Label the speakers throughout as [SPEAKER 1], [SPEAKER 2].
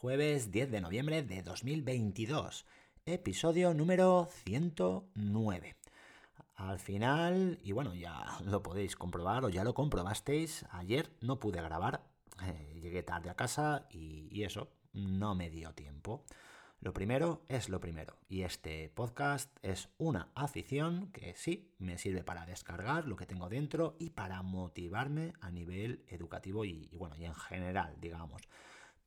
[SPEAKER 1] jueves 10 de noviembre de 2022, episodio número 109. Al final, y bueno, ya lo podéis comprobar o ya lo comprobasteis, ayer no pude grabar, eh, llegué tarde a casa y, y eso, no me dio tiempo. Lo primero es lo primero, y este podcast es una afición que sí me sirve para descargar lo que tengo dentro y para motivarme a nivel educativo y, bueno, y en general, digamos.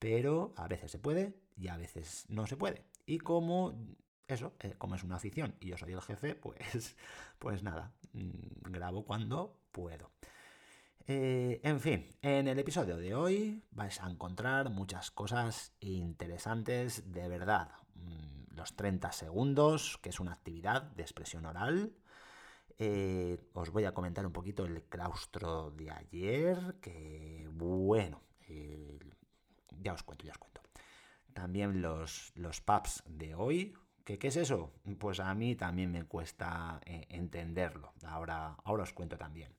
[SPEAKER 1] Pero a veces se puede y a veces no se puede. Y como eso, eh, como es una afición y yo soy el jefe, pues, pues nada, mm, grabo cuando puedo. Eh, en fin, en el episodio de hoy vais a encontrar muchas cosas interesantes de verdad. Mm, los 30 segundos, que es una actividad de expresión oral. Eh, os voy a comentar un poquito el claustro de ayer, que bueno, ya os cuento, ya os cuento. También los, los pubs de hoy. ¿Qué, ¿Qué es eso? Pues a mí también me cuesta eh, entenderlo. Ahora, ahora os cuento también.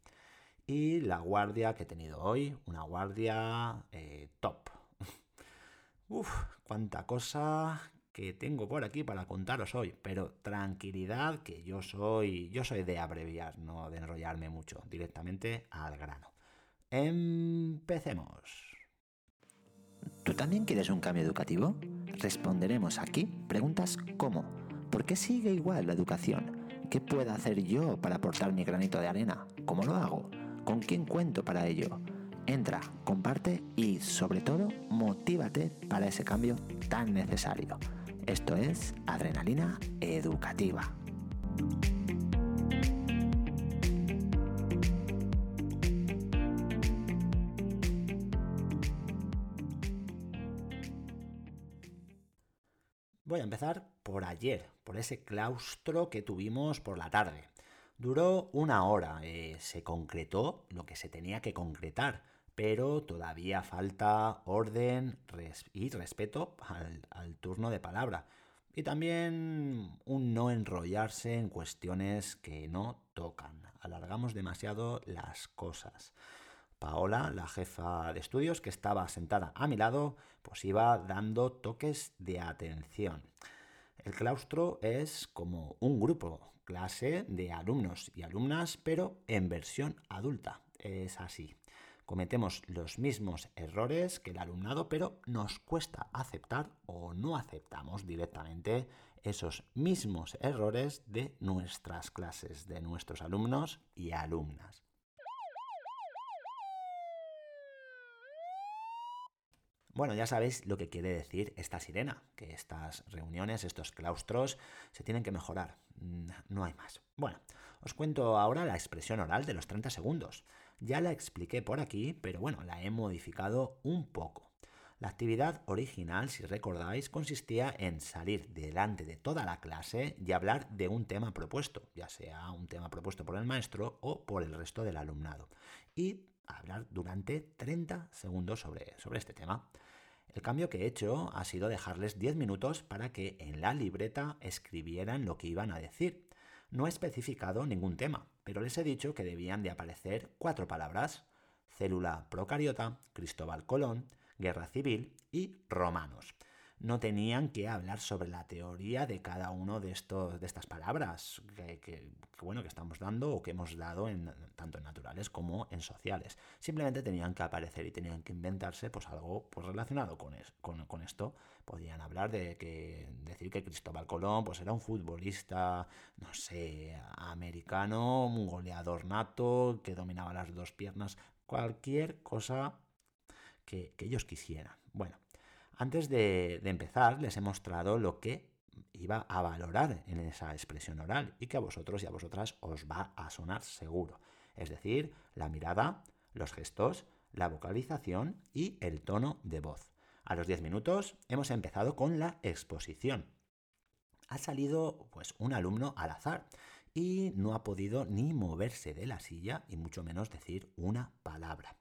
[SPEAKER 1] Y la guardia que he tenido hoy, una guardia eh, top. Uf, cuánta cosa que tengo por aquí para contaros hoy, pero tranquilidad que yo soy, yo soy de abreviar, no de enrollarme mucho, directamente al grano. Empecemos.
[SPEAKER 2] ¿Tú también quieres un cambio educativo? Responderemos aquí preguntas como ¿por qué sigue igual la educación? ¿Qué puedo hacer yo para aportar mi granito de arena? ¿Cómo lo hago? ¿Con quién cuento para ello? Entra, comparte y sobre todo motívate para ese cambio tan necesario. Esto es Adrenalina Educativa.
[SPEAKER 1] Voy a empezar por ayer, por ese claustro que tuvimos por la tarde. Duró una hora, eh, se concretó lo que se tenía que concretar, pero todavía falta orden y respeto al, turno de palabra. Y también un no enrollarse en cuestiones que no tocan. Alargamos demasiado las cosas. Paola, la jefa de estudios que estaba sentada a mi lado, pues iba dando toques de atención. El claustro es como un grupo, clase de alumnos y alumnas, pero en versión adulta. Es así. Cometemos los mismos errores que el alumnado, pero nos cuesta aceptar o no aceptamos directamente esos mismos errores de nuestras clases, de nuestros alumnos y alumnas. Bueno, ya sabéis lo que quiere decir esta sirena, que estas reuniones, estos claustros, se tienen que mejorar. Mm, no hay más. Bueno, os cuento ahora la expresión oral de los 30 segundos. Ya la expliqué por aquí, pero bueno, la he modificado un poco. La actividad original, si recordáis, consistía en salir delante de toda la clase y hablar de un tema propuesto, ya sea un tema propuesto por el maestro o por el resto del alumnado. Y hablar durante 30 segundos sobre, sobre este tema. El cambio que he hecho ha sido dejarles 10 minutos para que en la libreta escribieran lo que iban a decir. No he especificado ningún tema, pero les he dicho que debían de aparecer cuatro palabras. Célula procariota, Cristóbal Colón, guerra civil y romanos no tenían que hablar sobre la teoría de cada uno de, estos, de estas palabras que, bueno, que estamos dando o que hemos dado en, tanto en naturales como en sociales. Simplemente tenían que aparecer y tenían que inventarse pues, algo pues, relacionado con, con, esto. Podían hablar de que decir que Cristóbal Colón pues, era un futbolista, no sé, americano, un goleador nato, que dominaba las dos piernas, cualquier cosa que, que ellos quisieran. Bueno, antes de, empezar, les he mostrado lo que iba a valorar en esa expresión oral y que a vosotros y a vosotras os va a sonar seguro. Es decir, la mirada, los gestos, la vocalización y el tono de voz. A los 10 minutos hemos empezado con la exposición. Ha salido pues un alumno al azar y no ha podido ni moverse de la silla y mucho menos decir una palabra.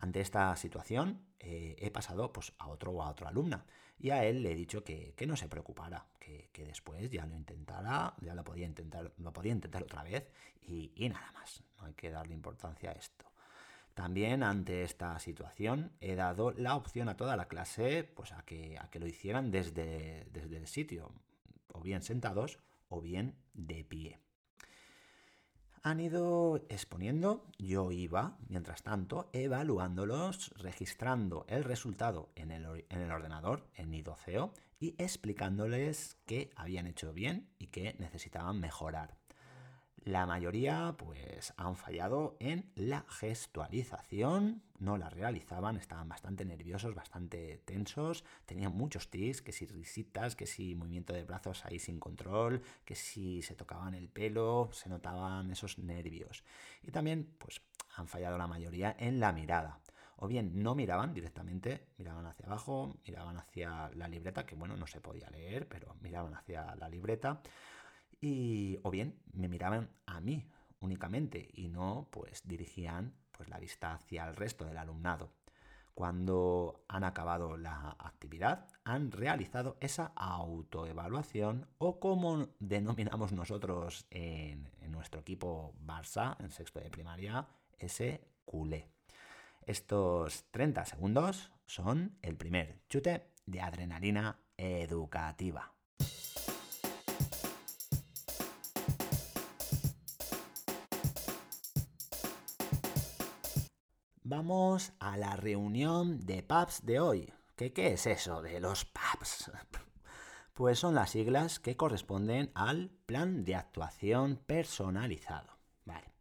[SPEAKER 1] Ante esta situación eh, he pasado pues, a otro o a otra alumna y a él le he dicho que, no se preocupara, que, después ya lo intentara, ya lo podía intentar, lo podía intentar otra vez y, nada más. No hay que darle importancia a esto. También ante esta situación he dado la opción a toda la clase pues, a, que, a que lo hicieran desde, desde el sitio, o bien sentados o bien de pie. Han ido exponiendo, yo iba, mientras tanto, evaluándolos, registrando el resultado en el, en el ordenador, en Nidoceo, y explicándoles qué habían hecho bien y qué necesitaban mejorar. La mayoría pues han fallado en la gestualización, no la realizaban, estaban bastante nerviosos, bastante tensos, tenían muchos tics, que si risitas, que si movimiento de brazos ahí sin control, que si se tocaban el pelo, se notaban esos nervios. Y también pues han fallado la mayoría en la mirada. O bien no miraban directamente, miraban hacia abajo, miraban hacia la libreta, que bueno, no se podía leer, pero miraban hacia la libreta y o bien me miraban a mí únicamente y no pues dirigían pues la vista hacia el resto del alumnado. Cuando han acabado la actividad, han realizado esa autoevaluación o como denominamos nosotros en, en nuestro equipo Barça, en sexto de primaria, ese culé. Estos 30 segundos son el primer chute de adrenalina educativa. Vamos a la reunión de PAPs de hoy. ¿Qué, ¿Qué es eso de los PAPs? Pues son las siglas que corresponden al plan de actuación personalizado. Vale.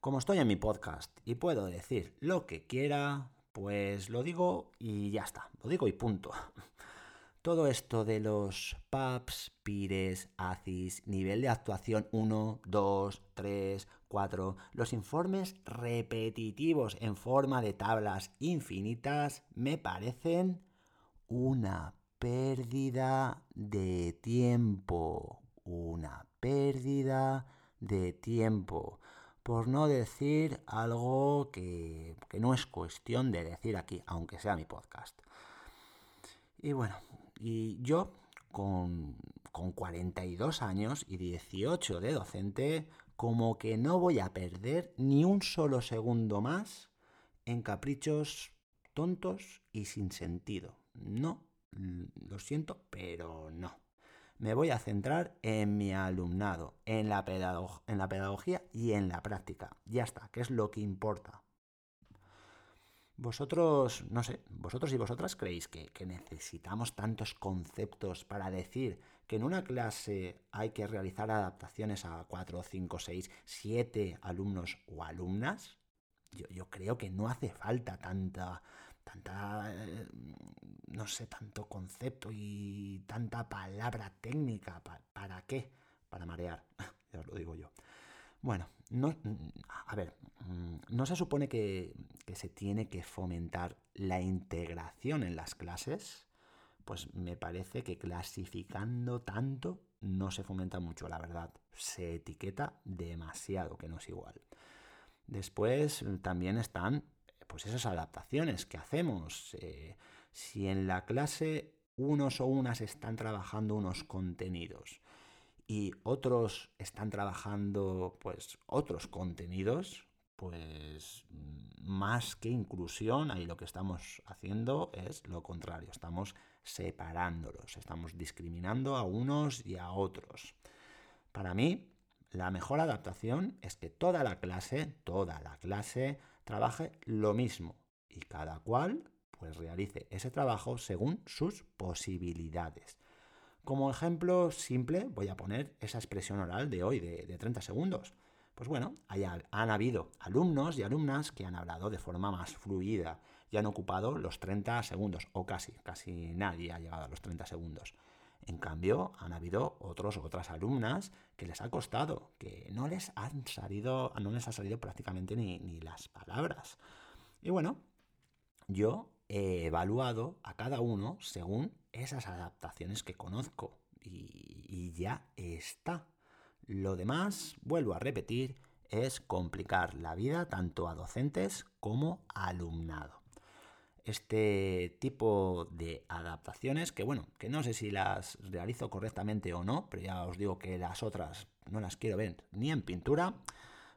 [SPEAKER 1] Como estoy en mi podcast y puedo decir lo que quiera, pues lo digo y ya está. Lo digo y punto. Todo esto de los PAPs, PIRES, ACIS, nivel de actuación 1, 2, 3, 4, los informes repetitivos en forma de tablas infinitas me parecen una pérdida de tiempo. Una pérdida de tiempo. Por no decir algo que, que no es cuestión de decir aquí, aunque sea mi podcast. Y bueno, y yo, con, con 42 años y 18 de docente, como que no voy a perder ni un solo segundo más en caprichos tontos y sin sentido. No, lo siento, pero no. Me voy a centrar en mi alumnado, en la, en la pedagogía y en la práctica. Ya está, que es lo que importa. Vosotros, no sé, vosotros y vosotras creéis que, necesitamos tantos conceptos para decir que en una clase hay que realizar adaptaciones a 4, 5, 6, 7 alumnos o alumnas. Yo, creo que no hace falta tanta, tanta, eh, no sé, tanto concepto y tanta palabra técnica. ¿Para qué? Para marear, ya os lo digo yo. Bueno, no, a ver, mm, no se supone que, se tiene que fomentar la integración en las clases, pues me parece que clasificando tanto no se fomenta mucho, la verdad. Se etiqueta demasiado, que no es igual. Después también están pues esas adaptaciones que hacemos. Eh, si en la clase unos o unas están trabajando unos contenidos y otros están trabajando pues otros contenidos, pues más que inclusión, ahí lo que estamos haciendo es lo contrario, estamos separándolos, estamos discriminando a unos y a otros. Para mí, la mejor adaptación es que toda la clase, toda la clase, trabaje lo mismo y cada cual pues realice ese trabajo según sus posibilidades. Como ejemplo simple voy a poner esa expresión oral de hoy, de, 30 segundos. Pues bueno, han habido alumnos y alumnas que han hablado de forma más fluida y han ocupado los 30 segundos, o casi, casi nadie ha llegado a los 30 segundos. En cambio, han habido otros o otras alumnas que les ha costado, que no les han salido, no les ha salido prácticamente ni, ni las palabras. Y bueno, yo he evaluado a cada uno según esas adaptaciones que conozco y, ya está. Lo demás, vuelvo a repetir, es complicar la vida tanto a docentes como a alumnado. Este tipo de adaptaciones, que bueno, que no sé si las realizo correctamente o no, pero ya os digo que las otras no las quiero ver ni en pintura,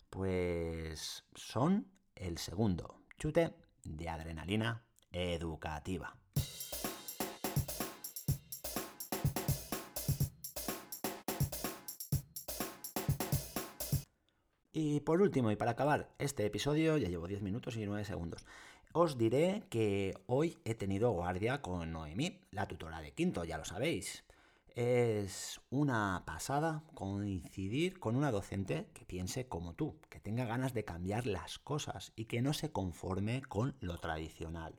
[SPEAKER 1] pues son el segundo chute de adrenalina educativa. Y por último, y para acabar este episodio, ya llevo 10 minutos y 9 segundos, os diré que hoy he tenido guardia con Noemí, la tutora de quinto, ya lo sabéis. Es una pasada coincidir con una docente que piense como tú, que tenga ganas de cambiar las cosas y que no se conforme con lo tradicional.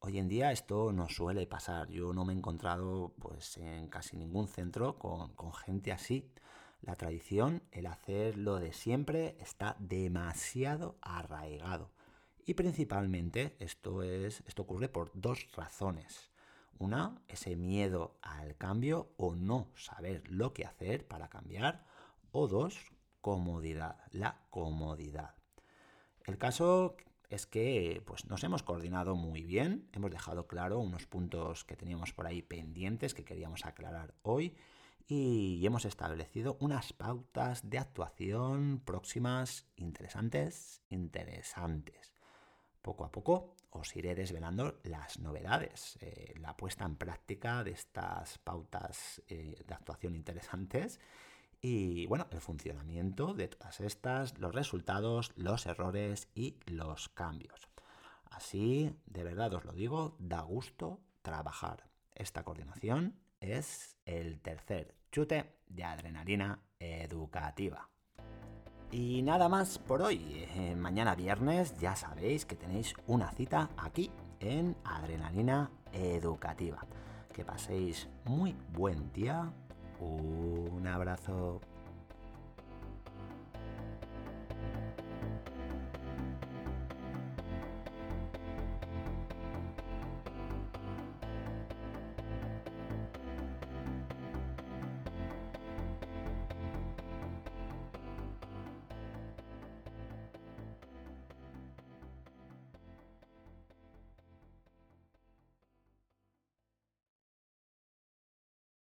[SPEAKER 1] Hoy en día esto no suele pasar. Yo no me he encontrado pues, en casi ningún centro con, con gente así. La tradición, el hacer lo de siempre, está demasiado arraigado. Y principalmente esto, es, esto ocurre por dos razones. Una, ese miedo al cambio o no saber lo que hacer para cambiar. O dos, comodidad, la comodidad. El caso es que pues, nos hemos coordinado muy bien, hemos dejado claro unos puntos que teníamos por ahí pendientes que queríamos aclarar hoy y hemos establecido unas pautas de actuación próximas interesantes, interesantes. Poco a poco os iré desvelando las novedades, eh, la puesta en práctica de estas pautas eh, de actuación interesantes y bueno, el funcionamiento de todas estas, los resultados, los errores y los cambios. Así, de verdad os lo digo, da gusto trabajar. Esta coordinación es el tercer chute de adrenalina educativa. Y nada más por hoy. Eh, mañana viernes ya sabéis que tenéis una cita aquí en Adrenalina Educativa. Que paséis muy buen día. Un abrazo.